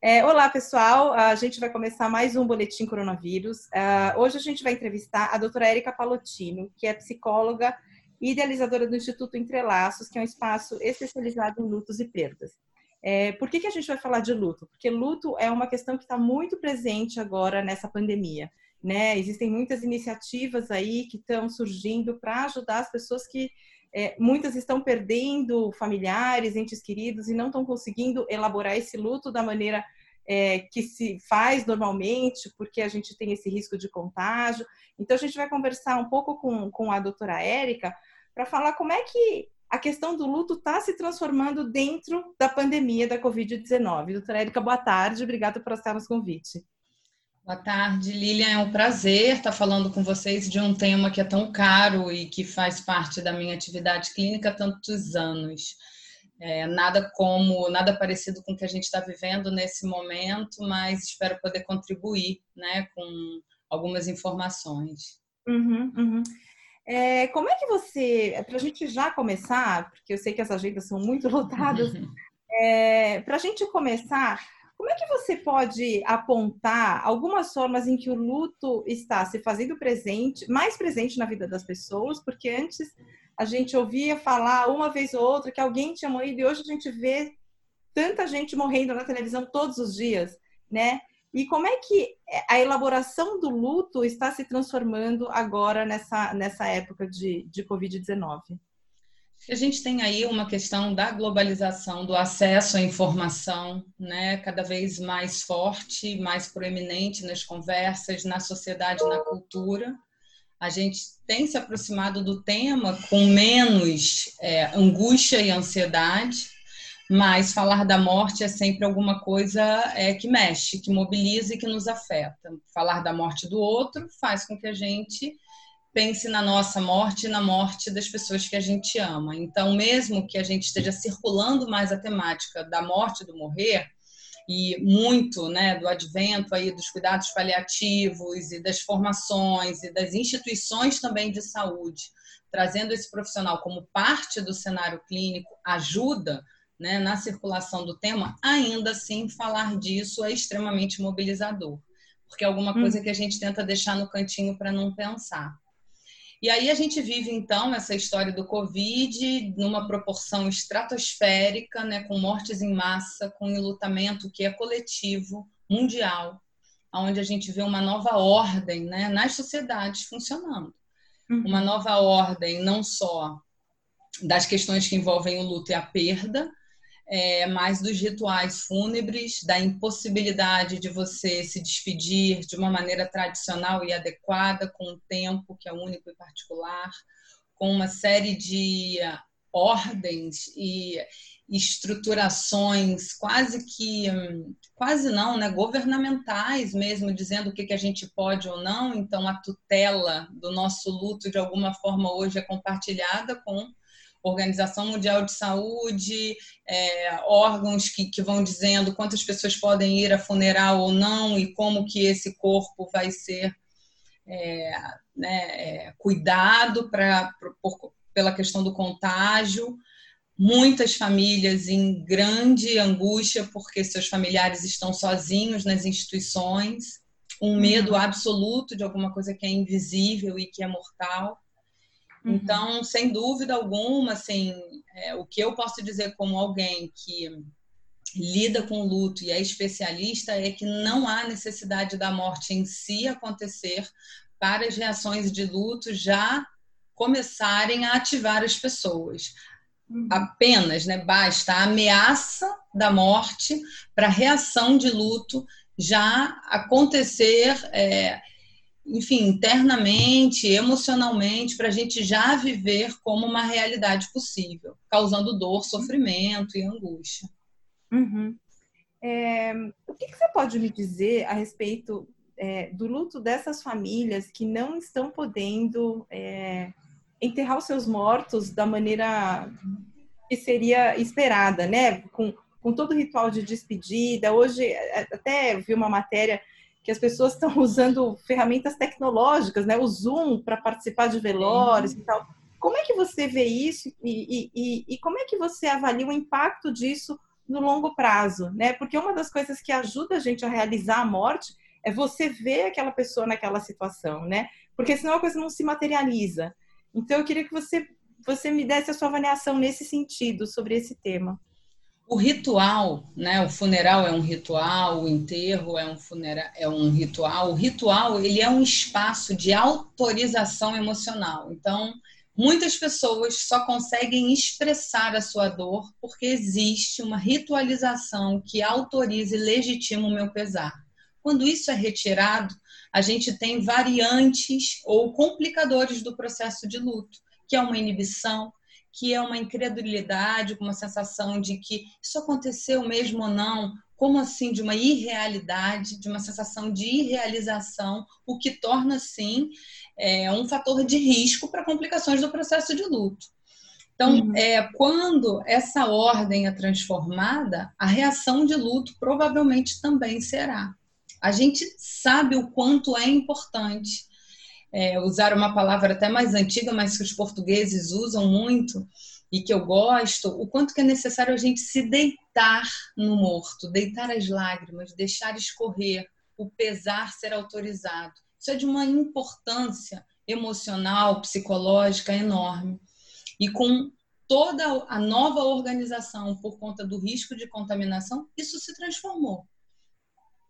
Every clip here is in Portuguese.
É, olá, pessoal. A gente vai começar mais um Boletim Coronavírus. Uh, hoje a gente vai entrevistar a doutora Érica Palotino, que é psicóloga e idealizadora do Instituto Entrelaços, que é um espaço especializado em lutos e perdas. É, por que, que a gente vai falar de luto? Porque luto é uma questão que está muito presente agora nessa pandemia. Né? Existem muitas iniciativas aí que estão surgindo para ajudar as pessoas que é, muitas estão perdendo familiares, entes queridos e não estão conseguindo elaborar esse luto da maneira é, que se faz normalmente, porque a gente tem esse risco de contágio. Então, a gente vai conversar um pouco com, com a doutora Érica para falar como é que a questão do luto está se transformando dentro da pandemia da Covid-19. Doutora Érica, boa tarde, obrigada por aceitar nosso convite. Boa tarde, Lilian. É um prazer estar falando com vocês de um tema que é tão caro e que faz parte da minha atividade clínica há tantos anos. É, nada como, nada parecido com o que a gente está vivendo nesse momento, mas espero poder contribuir né, com algumas informações. Uhum, uhum. É, como é que você, para a gente já começar, porque eu sei que as agendas são muito lotadas, é, para a gente começar, como é que você pode apontar algumas formas em que o luto está se fazendo presente, mais presente na vida das pessoas? Porque antes a gente ouvia falar uma vez ou outra que alguém tinha morrido e hoje a gente vê tanta gente morrendo na televisão todos os dias, né? E como é que a elaboração do luto está se transformando agora nessa, nessa época de, de Covid-19? A gente tem aí uma questão da globalização, do acesso à informação, né, cada vez mais forte, mais proeminente nas conversas, na sociedade, na cultura a gente tem se aproximado do tema com menos é, angústia e ansiedade, mas falar da morte é sempre alguma coisa é, que mexe, que mobiliza e que nos afeta. Falar da morte do outro faz com que a gente pense na nossa morte e na morte das pessoas que a gente ama. Então, mesmo que a gente esteja circulando mais a temática da morte e do morrer, e muito né, do advento aí dos cuidados paliativos e das formações e das instituições também de saúde, trazendo esse profissional como parte do cenário clínico, ajuda né, na circulação do tema, ainda assim falar disso é extremamente mobilizador, porque é alguma coisa hum. que a gente tenta deixar no cantinho para não pensar. E aí a gente vive então essa história do Covid numa proporção estratosférica, né, com mortes em massa, com enlutamento que é coletivo, mundial, onde a gente vê uma nova ordem né, nas sociedades funcionando. Uhum. Uma nova ordem não só das questões que envolvem o luto e a perda, é, mais dos rituais fúnebres, da impossibilidade de você se despedir de uma maneira tradicional e adequada, com o tempo que é único e particular, com uma série de ordens e estruturações quase que quase não, né, governamentais mesmo, dizendo o que, que a gente pode ou não. Então a tutela do nosso luto de alguma forma hoje é compartilhada com Organização Mundial de Saúde, é, órgãos que, que vão dizendo quantas pessoas podem ir a funeral ou não e como que esse corpo vai ser é, né, é, cuidado pra, por, pela questão do contágio. Muitas famílias em grande angústia porque seus familiares estão sozinhos nas instituições, um medo uhum. absoluto de alguma coisa que é invisível e que é mortal. Uhum. Então, sem dúvida alguma, assim, é, o que eu posso dizer como alguém que lida com luto e é especialista é que não há necessidade da morte em si acontecer para as reações de luto já começarem a ativar as pessoas. Uhum. Apenas, né, basta a ameaça da morte para a reação de luto já acontecer é, enfim, internamente, emocionalmente, para a gente já viver como uma realidade possível, causando dor, sofrimento e angústia. Uhum. É, o que, que, você pode me dizer a respeito é, do luto dessas famílias que não estão podendo é, enterrar os seus mortos da maneira que seria esperada, né? Com, com todo o ritual de despedida. Hoje, é, até vi uma matéria que as pessoas estão usando ferramentas tecnológicas, né? O Zoom para participar de velórios Sim. e tal. Como é que você vê isso e, e, e como é que você avalia o impacto disso no longo prazo, né? Porque uma das coisas que ajuda a gente a realizar a morte é você ver aquela pessoa naquela situação, né? Porque senão a coisa não se materializa. Então eu queria que você você me desse a sua avaliação nesse sentido sobre esse tema. O ritual, né? O funeral é um ritual, o enterro é um funeral, é um ritual. O ritual ele é um espaço de autorização emocional. Então Muitas pessoas só conseguem expressar a sua dor porque existe uma ritualização que autoriza e legitima o meu pesar. Quando isso é retirado, a gente tem variantes ou complicadores do processo de luto, que é uma inibição, que é uma incredulidade, uma sensação de que isso aconteceu mesmo ou não, como assim de uma irrealidade, de uma sensação de irrealização, o que torna sim é, um fator de risco para complicações do processo de luto. Então, uhum. é, quando essa ordem é transformada, a reação de luto provavelmente também será. A gente sabe o quanto é importante é, usar uma palavra até mais antiga, mas que os portugueses usam muito e que eu gosto, o quanto que é necessário a gente se deitar no morto, deitar as lágrimas, deixar escorrer, o pesar ser autorizado. Isso é de uma importância emocional, psicológica enorme. E com toda a nova organização por conta do risco de contaminação, isso se transformou.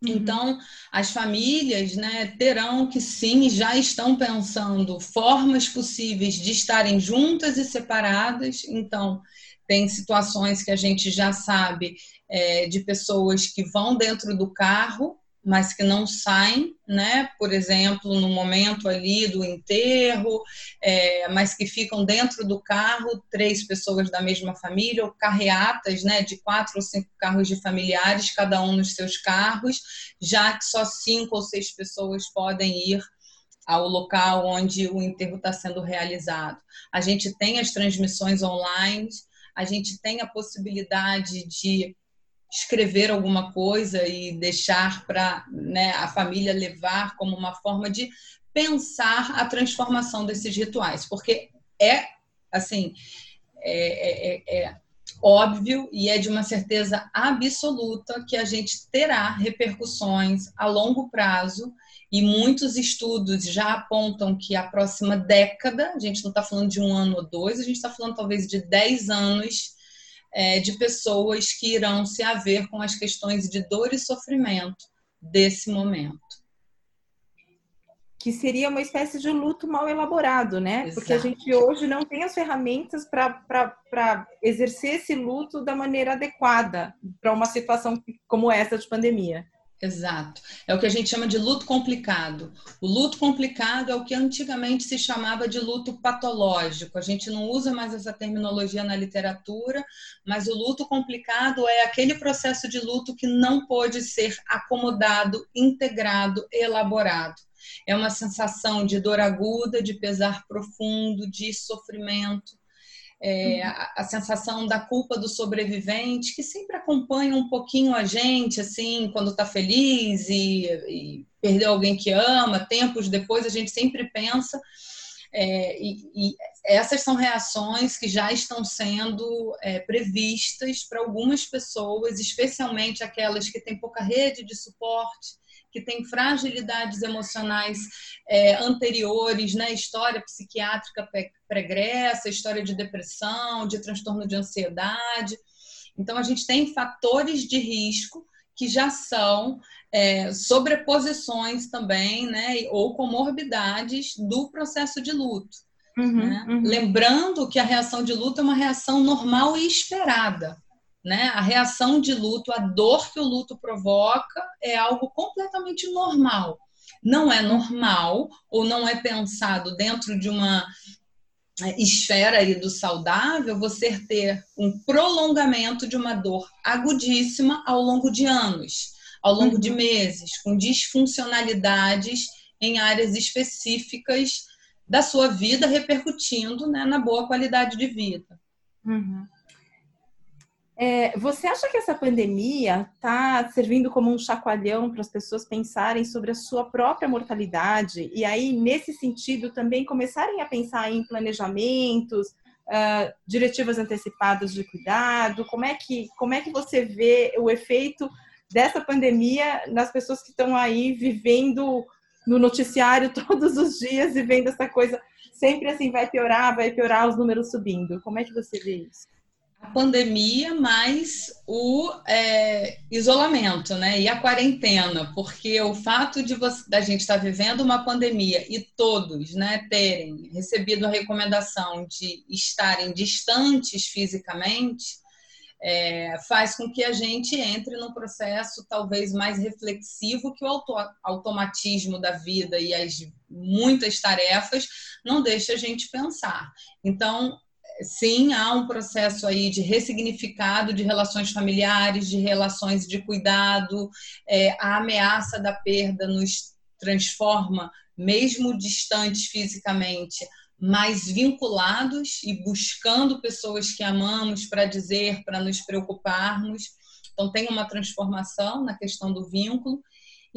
Uhum. Então, as famílias né, terão que sim, já estão pensando formas possíveis de estarem juntas e separadas. Então, tem situações que a gente já sabe é, de pessoas que vão dentro do carro mas que não saem, né? Por exemplo, no momento ali do enterro, é, mas que ficam dentro do carro, três pessoas da mesma família, ou carreatas, né? De quatro ou cinco carros de familiares, cada um nos seus carros, já que só cinco ou seis pessoas podem ir ao local onde o enterro está sendo realizado. A gente tem as transmissões online, a gente tem a possibilidade de escrever alguma coisa e deixar para né, a família levar como uma forma de pensar a transformação desses rituais, porque é assim é, é, é, óbvio e é de uma certeza absoluta que a gente terá repercussões a longo prazo e muitos estudos já apontam que a próxima década, a gente não está falando de um ano ou dois, a gente está falando talvez de dez anos é, de pessoas que irão se haver com as questões de dor e sofrimento desse momento. Que seria uma espécie de luto mal elaborado, né? Exato. Porque a gente hoje não tem as ferramentas para exercer esse luto da maneira adequada para uma situação como essa de pandemia. Exato. É o que a gente chama de luto complicado. O luto complicado é o que antigamente se chamava de luto patológico. A gente não usa mais essa terminologia na literatura, mas o luto complicado é aquele processo de luto que não pode ser acomodado, integrado, elaborado. É uma sensação de dor aguda, de pesar profundo, de sofrimento é, uhum. a, a, sensação da culpa do sobrevivente, que sempre acompanha um pouquinho a gente, assim, quando está feliz e, e, perdeu alguém que ama, tempos depois a gente sempre pensa. É, e, e, essas são reações que já estão sendo é, previstas para algumas pessoas, especialmente aquelas que têm pouca rede de suporte, que têm fragilidades emocionais é, anteriores, né? História psiquiátrica pregressa, história de depressão, de transtorno de ansiedade. Então, a gente tem fatores de risco que já são é, sobreposições também, né? Ou comorbidades do processo de luto. Uhum, né? uhum. Lembrando que a reação de luto é uma reação normal e esperada né? A reação de luto, a dor que o luto provoca é algo completamente normal. Não é normal ou não é pensado dentro de uma é, esfera aí do saudável você ter um prolongamento de uma dor agudíssima ao longo de anos, ao longo uhum. de meses, com disfuncionalidades em áreas específicas da sua vida repercutindo né, na boa qualidade de vida. Uhum. É, você acha que essa pandemia está servindo como um chacoalhão para as pessoas pensarem sobre a sua própria mortalidade e aí, nesse sentido, também começarem a pensar em planejamentos, uh, diretivas antecipadas de cuidado? Como é, que, como é que você vê o efeito dessa pandemia nas pessoas que estão aí vivendo no noticiário todos os dias e vendo essa coisa sempre assim, vai piorar, vai piorar os números subindo? Como é que você vê isso? Pandemia mais o é, isolamento, né? E a quarentena, porque o fato de você, da gente estar vivendo uma pandemia e todos, né, terem recebido a recomendação de estarem distantes fisicamente, é, faz com que a gente entre num processo talvez mais reflexivo que o auto automatismo da vida e as muitas tarefas não deixa a gente pensar. Então, sim, há um processo aí de ressignificado de relações familiares, de relações de cuidado, é, a ameaça da perda nos transforma, mesmo distantes fisicamente, mais vinculados e buscando pessoas que amamos para dizer, para nos preocuparmos. Então, tem uma transformação na questão do vínculo.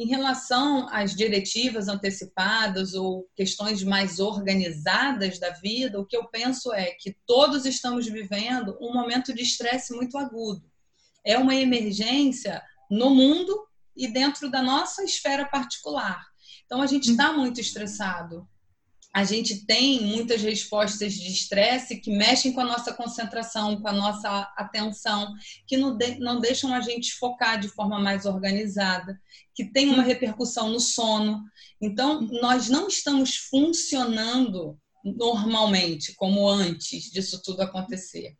Em relação às diretivas antecipadas ou questões mais organizadas da vida, o que eu penso é que todos estamos vivendo um momento de estresse muito agudo. É uma emergência no mundo e dentro da nossa esfera particular. Então, a gente está muito estressado a gente tem muitas respostas de estresse que mexem com a nossa concentração, com a nossa atenção, que não, de, não deixam a gente focar de forma mais organizada, que tem uma repercussão no sono. Então, nós não estamos funcionando normalmente, como antes disso tudo acontecer.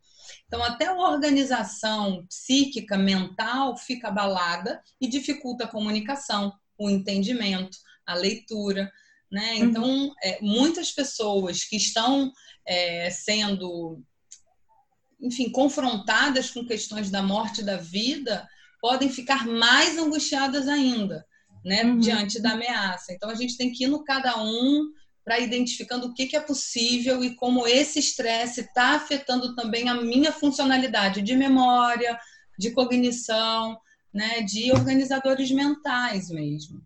Então, até a organização psíquica, mental, fica abalada e dificulta a comunicação, o entendimento, a leitura. Né? Uhum. Então, é, muitas pessoas que estão é, sendo, enfim, confrontadas com questões da morte e da vida podem ficar mais angustiadas ainda, né? Uhum. Diante da ameaça. Então, a gente tem que ir no cada um para identificando o que, que é possível e como esse estresse está afetando também a minha funcionalidade de memória, de cognição, né? De organizadores mentais mesmo.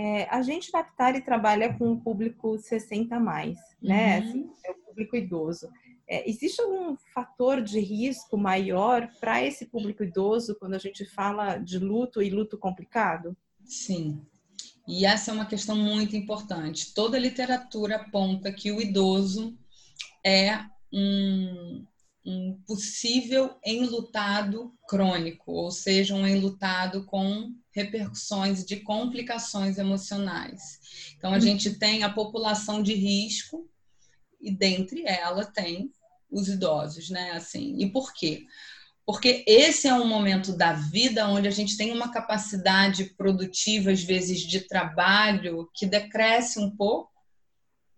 É, a gente na Aptari trabalha com o público 60 a mais, né? Uhum. Assim, é o público idoso. É, existe algum fator de risco maior para esse público idoso quando a gente fala de luto e luto complicado? Sim. E essa é uma questão muito importante. Toda a literatura aponta que o idoso é um, um possível enlutado crônico, ou seja, um enlutado com repercussões de complicações emocionais. Então, a uhum. gente tem a população de risco e dentre ela tem os idosos, né? Assim, e por quê? Porque esse é um momento da vida onde a gente tem uma capacidade produtiva, às vezes, de trabalho que decresce um pouco.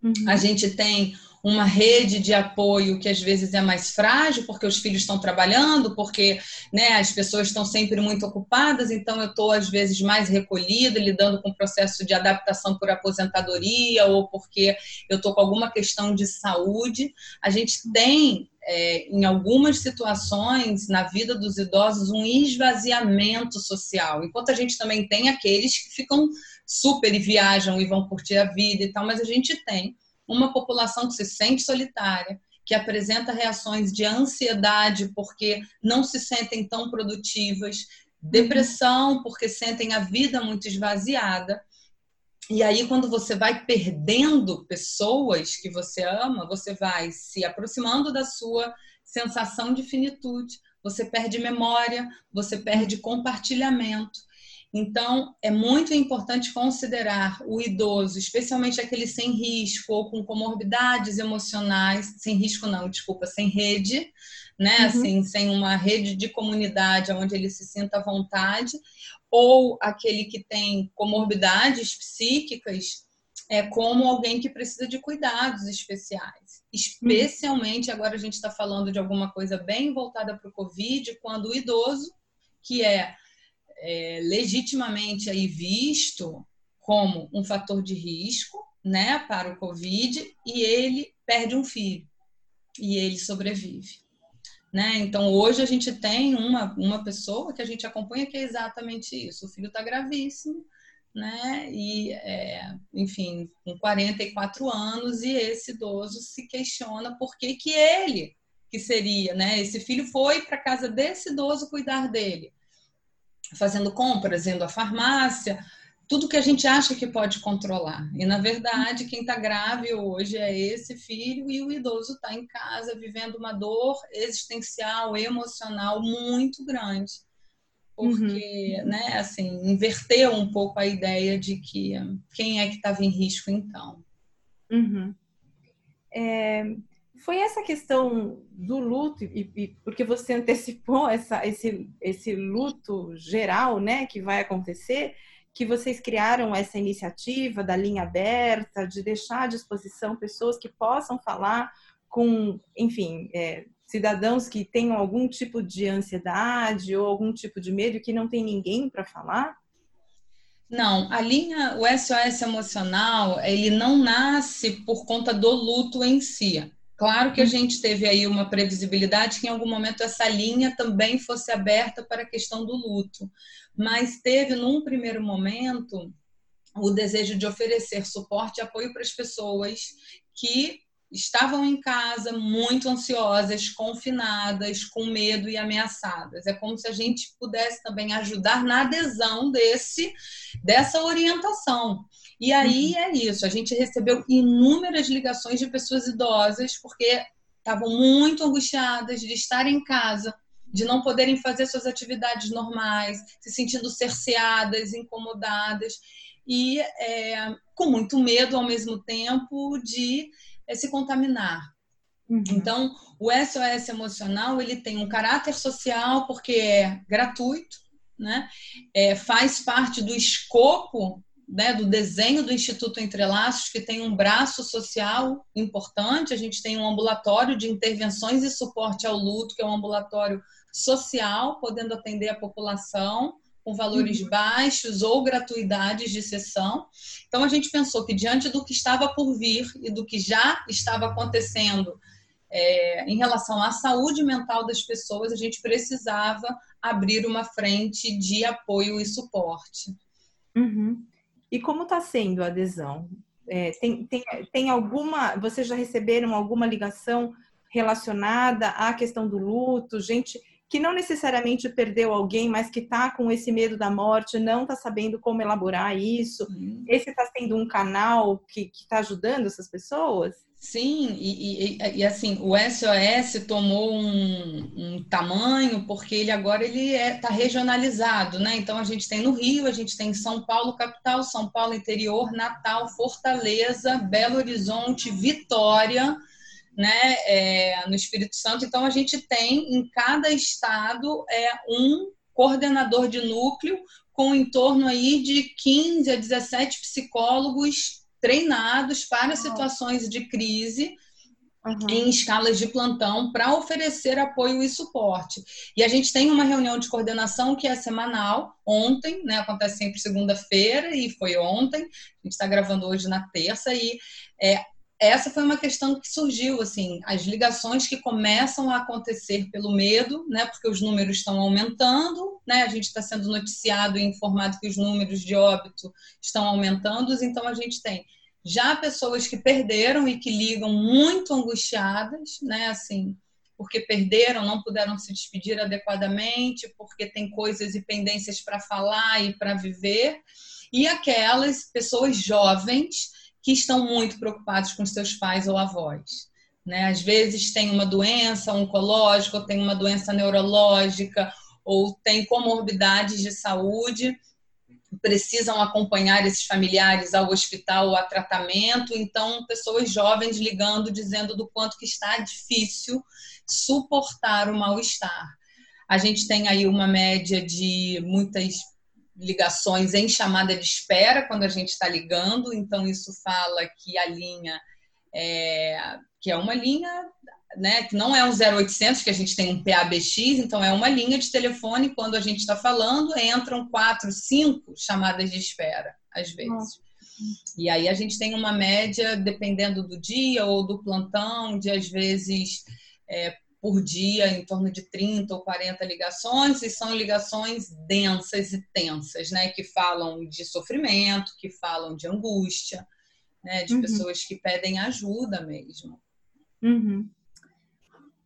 Uhum. A gente tem uma rede de apoio que às vezes é mais frágil, porque os filhos estão trabalhando, porque né, as pessoas estão sempre muito ocupadas, então eu estou às vezes mais recolhida, lidando com o processo de adaptação por aposentadoria ou porque eu estou com alguma questão de saúde. A gente tem é, em algumas situações na vida dos idosos um esvaziamento social, enquanto a gente também tem aqueles que ficam super e viajam e vão curtir a vida e tal, mas a gente tem uma população que se sente solitária, que apresenta reações de ansiedade porque não se sentem tão produtivas, depressão porque sentem a vida muito esvaziada. E aí, quando você vai perdendo pessoas que você ama, você vai se aproximando da sua sensação de finitude, você perde memória, você perde compartilhamento. Então, é muito importante considerar o idoso, especialmente aquele sem risco ou com comorbidades emocionais, sem risco não, desculpa, sem rede, né? Uhum. Assim, sem uma rede de comunidade onde ele se sinta à vontade, ou aquele que tem comorbidades psíquicas, é como alguém que precisa de cuidados especiais. Especialmente agora a gente está falando de alguma coisa bem voltada para o Covid, quando o idoso, que é é, legitimamente aí visto como um fator de risco né, para o Covid e ele perde um filho e ele sobrevive. Né? Então, hoje a gente tem uma, uma pessoa que a gente acompanha que é exatamente isso. O filho está gravíssimo, né? E, é, enfim, com 44 anos, e esse idoso se questiona por que, que ele, que seria, né? Esse filho foi para casa desse idoso cuidar dele, fazendo compras, indo à farmácia, tudo que a gente acha que pode controlar. E, na verdade, quem está grave hoje é esse filho e o idoso está em casa vivendo uma dor existencial, emocional muito grande. Porque, uhum. né, assim, inverteu um pouco a ideia de que quem é que estava em risco então. Uhum. É, foi essa questão do luto, e, e, porque você antecipou essa, esse, esse luto geral, né, que vai acontecer, que vocês criaram essa iniciativa da linha aberta, de deixar à disposição pessoas que possam falar com, enfim, é, cidadãos que tenham algum tipo de ansiedade ou algum tipo de medo que não tem ninguém para falar? Não, a linha, o SOS emocional, ele não nasce por conta do luto em si. Claro que a gente teve aí uma previsibilidade que em algum momento essa linha também fosse aberta para a questão do luto, mas teve num primeiro momento o desejo de oferecer suporte e apoio para as pessoas que estavam em casa muito ansiosas, confinadas, com medo e ameaçadas. É como se a gente pudesse também ajudar na adesão desse dessa orientação. E aí uhum. é isso, a gente recebeu inúmeras ligações de pessoas idosas porque estavam muito angustiadas de estar em casa, de não poderem fazer suas atividades normais, se sentindo cerceadas, incomodadas e é, com muito medo ao mesmo tempo de é se contaminar. Uhum. Então, o SOS emocional ele tem um caráter social porque é gratuito, né? É, faz parte do escopo né, do desenho do Instituto Entrelaços, que tem um braço social importante. A gente tem um ambulatório de intervenções e suporte ao luto, que é um ambulatório social, podendo atender a população com valores uhum. baixos ou gratuidades de sessão. Então, a gente pensou que, diante do que estava por vir e do que já estava acontecendo é, em relação à saúde mental das pessoas, a gente precisava abrir uma frente de apoio e suporte. Uhum. E como está sendo a adesão? É, tem, tem, tem alguma. Vocês já receberam alguma ligação relacionada à questão do luto? Gente que não necessariamente perdeu alguém, mas que está com esse medo da morte, não está sabendo como elaborar isso. Esse está sendo um canal que está ajudando essas pessoas? Sim, e, e, e, assim, o SOS tomou um, um, tamanho porque ele agora ele está é, tá regionalizado, né? Então a gente tem no Rio, a gente tem São Paulo capital, São Paulo interior, Natal, Fortaleza, Belo Horizonte, Vitória, né, é, no Espírito Santo. Então, a gente tem em cada estado é, um coordenador de núcleo com em torno aí de 15 a 17 psicólogos treinados para situações de crise uhum. em escalas de plantão para oferecer apoio e suporte. E a gente tem uma reunião de coordenação que é semanal, ontem, né, acontece sempre segunda-feira e foi ontem, a gente está gravando hoje na terça, e é, essa foi uma questão que surgiu, assim, as ligações que começam a acontecer pelo medo, né, porque os números estão aumentando, né, a gente está sendo noticiado e informado que os números de óbito estão aumentando, então a gente tem já pessoas que perderam e que ligam muito angustiadas, né, assim, porque perderam, não puderam se despedir adequadamente, porque tem coisas e pendências para falar e para viver, e aquelas pessoas jovens que estão muito preocupados com seus pais ou avós. Né? Às vezes tem uma doença oncológica, ou tem uma doença neurológica, ou tem comorbidades de saúde, precisam acompanhar esses familiares ao hospital ou a tratamento. Então, pessoas jovens ligando, dizendo do quanto que está difícil suportar o mal-estar. A gente tem aí uma média de muitas ligações em chamada de espera quando a gente está ligando, então isso fala que a linha é, que é uma linha, né, que não é um 0800 que a gente tem um PABX, então é uma linha de telefone quando a gente está falando entram quatro, cinco chamadas de espera às vezes. Nossa. E aí a gente tem uma média dependendo do dia ou do plantão de às vezes é, por dia em torno de 30 ou 40 ligações, e são ligações densas e tensas, né? Que falam de sofrimento, que falam de angústia, né? De uhum. pessoas que pedem ajuda mesmo. Uhum.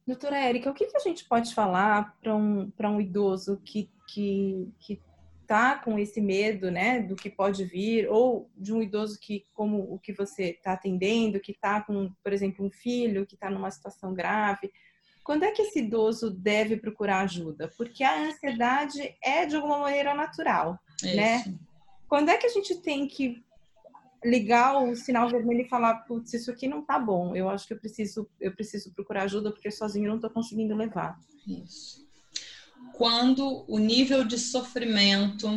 Doutora Érica, o que, que a gente pode falar para um, um idoso que, que, que tá com esse medo, né, do que pode vir, ou de um idoso que, como o que você está atendendo, que está com, por exemplo, um filho que está numa situação grave, quando é que esse idoso deve procurar ajuda? Porque a ansiedade é de alguma maneira natural, Isso. né? Quando é que a gente tem que ligar o sinal vermelho e falar, putz, isso aqui não tá bom. Eu acho que eu preciso, eu preciso procurar ajuda porque sozinho não tô conseguindo levar. Isso. Quando o nível de sofrimento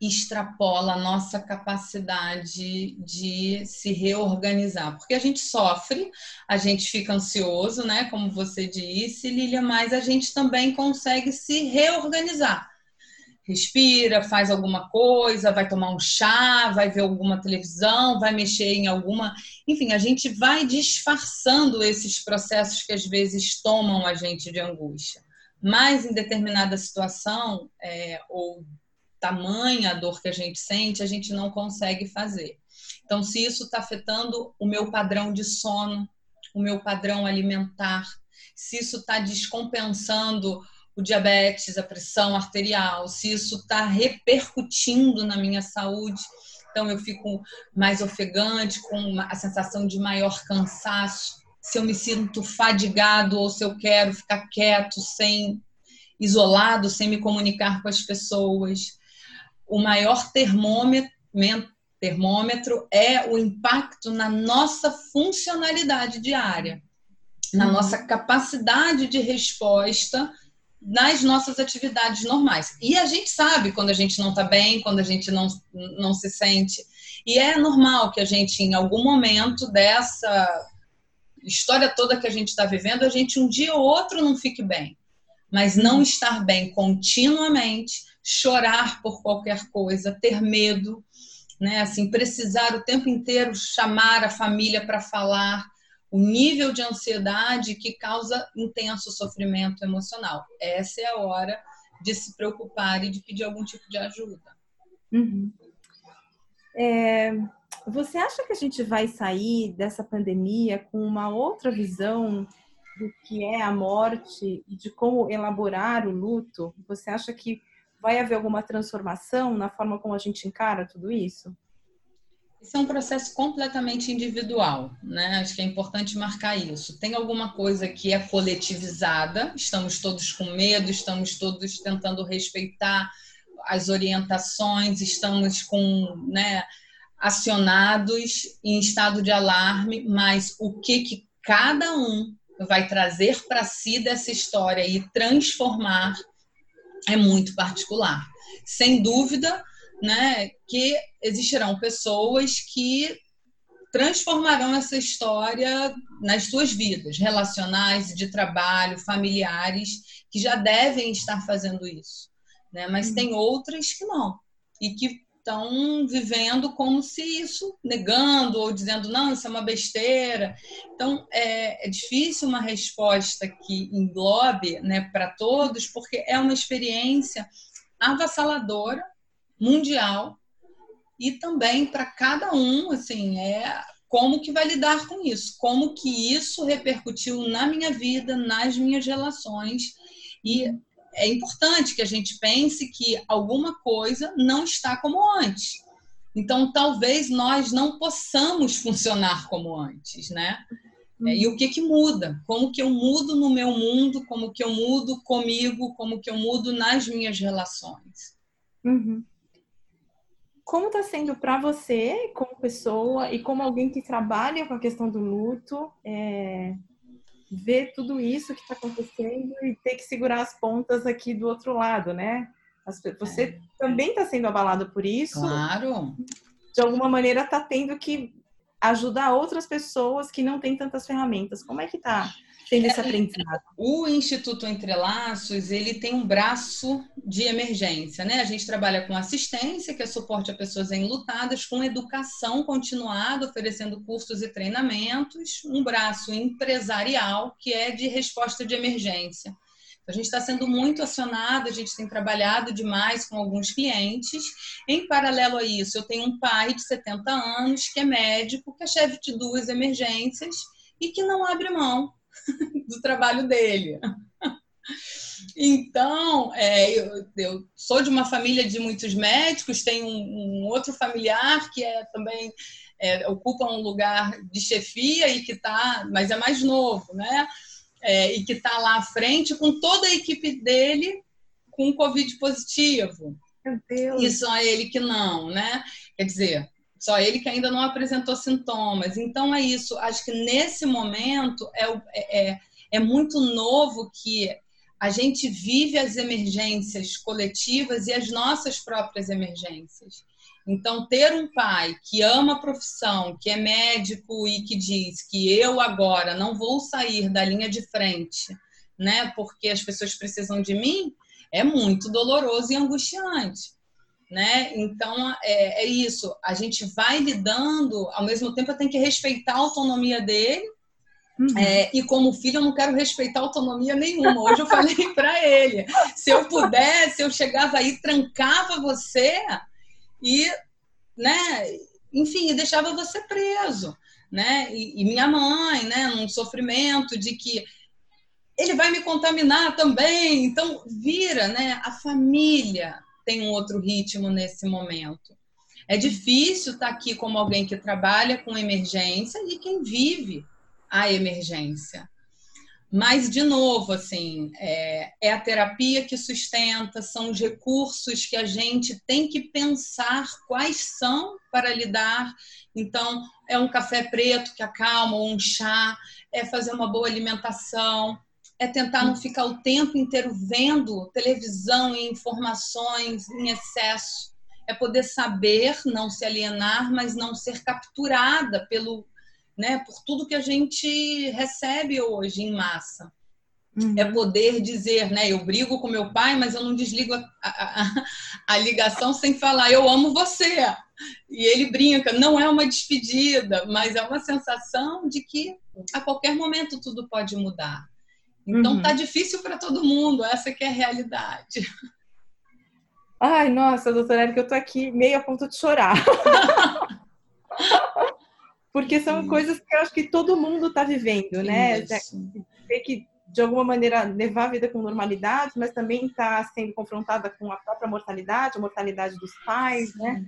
extrapola a nossa capacidade de se reorganizar. Porque a gente sofre, a gente fica ansioso, né? Como você disse, Lilia, mas a gente também consegue se reorganizar respira, faz alguma coisa, vai tomar um chá, vai ver alguma televisão, vai mexer em alguma. Enfim, a gente vai disfarçando esses processos que às vezes tomam a gente de angústia. Mas em determinada situação, é, ou tamanha a dor que a gente sente, a gente não consegue fazer. Então, se isso está afetando o meu padrão de sono, o meu padrão alimentar, se isso está descompensando o diabetes, a pressão arterial, se isso está repercutindo na minha saúde. Então, eu fico mais ofegante, com a sensação de maior cansaço. Se eu me sinto fadigado ou se eu quero ficar quieto, sem isolado, sem me comunicar com as pessoas. O maior termômetro, termômetro é o impacto na nossa funcionalidade diária, na uhum. nossa capacidade de resposta nas nossas atividades normais. E a gente sabe quando a gente não está bem, quando a gente não, não se sente. E é normal que a gente, em algum momento dessa história toda que a gente está vivendo, a gente um dia ou outro não fique bem. Mas não estar bem continuamente, chorar por qualquer coisa, ter medo, né? Assim, precisar o tempo inteiro chamar a família para falar, o nível de ansiedade que causa intenso sofrimento emocional. Essa é a hora de se preocupar e de pedir algum tipo de ajuda. Uhum. É, você acha que a gente vai sair dessa pandemia com uma outra visão do que é a morte e de como elaborar o luto? Você acha que vai haver alguma transformação na forma como a gente encara tudo isso? Esse é um processo completamente individual, né? Acho que é importante marcar isso. Tem alguma coisa que é coletivizada, estamos todos com medo, estamos todos tentando respeitar as orientações, estamos com, né, acionados em estado de alarme, mas o que que cada um vai trazer para si dessa história e transformar é muito particular. Sem dúvida, né, que existirão pessoas que transformarão essa história nas suas vidas relacionais, de trabalho, familiares, que já devem estar fazendo isso. Né? Mas tem uhum. outras que não. E que estão vivendo como se isso, negando ou dizendo, não, isso é uma besteira. Então, é, é difícil uma resposta que englobe né, para todos, porque é uma experiência avassaladora mundial e também para cada um, assim, é como que vai lidar com isso, como que isso repercutiu na minha vida, nas minhas relações e é importante que a gente pense que alguma coisa não está como antes. Então, talvez nós não possamos funcionar como antes, né? E o que que muda? Como que eu mudo no meu mundo? Como que eu mudo comigo? Como que eu mudo nas minhas relações? Uhum como está sendo para você, como pessoa e como alguém que trabalha com a questão do luto, é, ver tudo isso que está acontecendo e ter que segurar as pontas aqui do outro lado, né? Você é. também está sendo abalado por isso. Claro. De alguma maneira está tendo que ajudar outras pessoas que não têm tantas ferramentas. Como é que tá sendo esse aprendizado? O Instituto Entrelaços, ele tem um braço de emergência, né? A gente trabalha com assistência, que é suporte a pessoas enlutadas, com educação continuada, oferecendo cursos e treinamentos, um braço empresarial, que é de resposta de emergência. A gente está sendo muito acionado, a gente tem trabalhado demais com alguns clientes. Em paralelo a isso, eu tenho um pai de 70 anos que é médico, que é chefe de duas emergências e que não abre mão do trabalho dele. Então, é, eu, eu, sou de uma família de muitos médicos, tenho um, um outro familiar que é também é, ocupa um lugar de chefia e que está, mas é mais novo, né? É, e que está lá à frente com toda a equipe dele com Covid positivo. Meu Deus. E só ele que não, né? Quer dizer, só ele que ainda não apresentou sintomas. Então é isso. Acho que nesse momento é, é, é, é muito novo que a gente vive as emergências coletivas e as nossas próprias emergências. Então, ter um pai que ama a profissão, que é médico e que diz que eu agora não vou sair da linha de frente, né, porque as pessoas precisam de mim, é muito doloroso e angustiante né? Então é, é, isso. A gente vai lidando, ao mesmo tempo eu tenho que respeitar a autonomia dele. Uhum. É, e como filho, eu não quero respeitar autonomia nenhuma. Hoje eu falei para ele: se eu pudesse, eu chegava aí, trancava você e, né, enfim, deixava você preso, né? E, e minha mãe, né, num sofrimento de que ele vai me contaminar também. Então, vira, né, a família, tem um outro ritmo nesse momento. É difícil estar aqui como alguém que trabalha com emergência e quem vive a emergência. Mas, de novo, assim, é, é, a terapia que sustenta, são os recursos que a gente tem que pensar quais são para lidar. Então, é um café preto que acalma, um chá, é fazer uma boa alimentação, é tentar não ficar o tempo inteiro vendo televisão e informações em excesso. É poder saber, não se alienar, mas não ser capturada pelo, né, por tudo que a gente recebe hoje em massa. Uhum. É poder dizer, né? Eu brigo com meu pai, mas eu não desligo a, a, a, ligação sem falar, eu amo você. E ele brinca, não é uma despedida, mas é uma sensação de que a qualquer momento tudo pode mudar. Então uhum. tá difícil para todo mundo, essa que é a realidade. Ai, nossa, doutora Érica, eu tô aqui meio a ponto de chorar. Porque são Sim. coisas que eu acho que todo mundo está vivendo, né? Ter que, de alguma maneira, levar a vida com normalidade, mas também está sendo confrontada com a própria mortalidade, a mortalidade dos pais, né?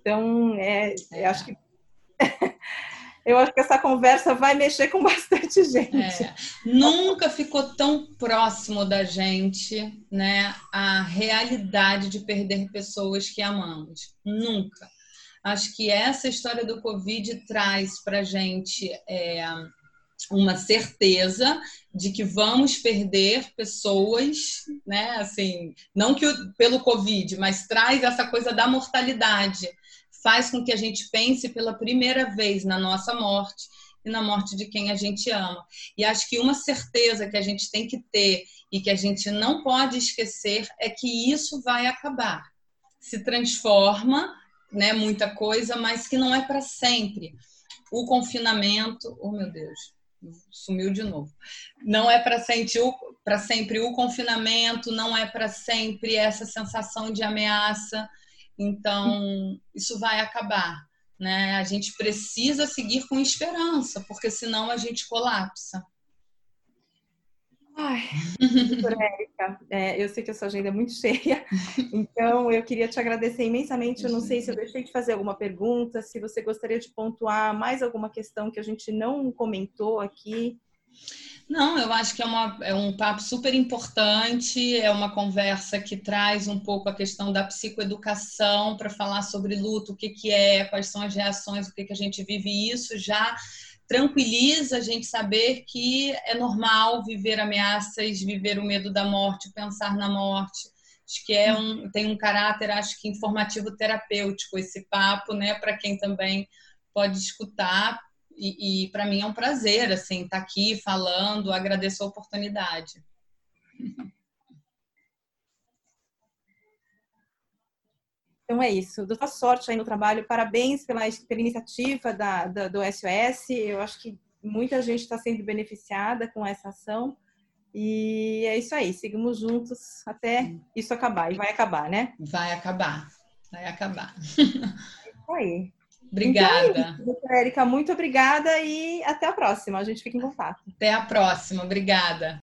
Então, é, é. acho que eu acho que essa conversa vai mexer com bastante gente. É, nunca ficou tão próximo da gente, né, a realidade de perder pessoas que amamos. Nunca. Acho que essa história do Covid traz para gente é, uma certeza de que vamos perder pessoas, né? Assim, não que pelo Covid, mas traz essa coisa da mortalidade faz com que a gente pense pela primeira vez na nossa morte e na morte de quem a gente ama. E acho que uma certeza que a gente tem que ter e que a gente não pode esquecer é que isso vai acabar. Se transforma, né, muita coisa, mas que não é para sempre. O confinamento, oh meu Deus, sumiu de novo. Não é para sempre para sempre o confinamento, não é para sempre essa sensação de ameaça então, isso vai acabar. Né? A gente precisa seguir com esperança, porque senão a gente colapsa. Ai, doutora Érica, é, eu sei que a sua agenda é muito cheia, então eu queria te agradecer imensamente. Eu não sei se eu deixei de fazer alguma pergunta, se você gostaria de pontuar mais alguma questão que a gente não comentou aqui. Não, eu acho que é, uma, é um papo super importante, é uma conversa que traz um pouco a questão da psicoeducação para falar sobre luto, o que, que é, quais são as reações, o que, que a gente vive, isso já tranquiliza a gente saber que é normal viver ameaças, viver o medo da morte, pensar na morte. Acho que é um, tem um caráter, acho que informativo terapêutico esse papo, né, para quem também pode escutar e, e para mim é um prazer assim estar tá aqui falando, agradeço a oportunidade. Então é isso. Dou sorte aí no trabalho. Parabéns pela, pela iniciativa da, da, do SOS. Eu acho que muita gente está sendo beneficiada com essa ação. E é isso aí. Seguimos juntos até isso acabar. E vai acabar, né? Vai acabar. Vai acabar. É isso aí. Obrigada. Então, é Érica, muito obrigada e até a próxima. A gente fica em contato. Até a próxima. Obrigada.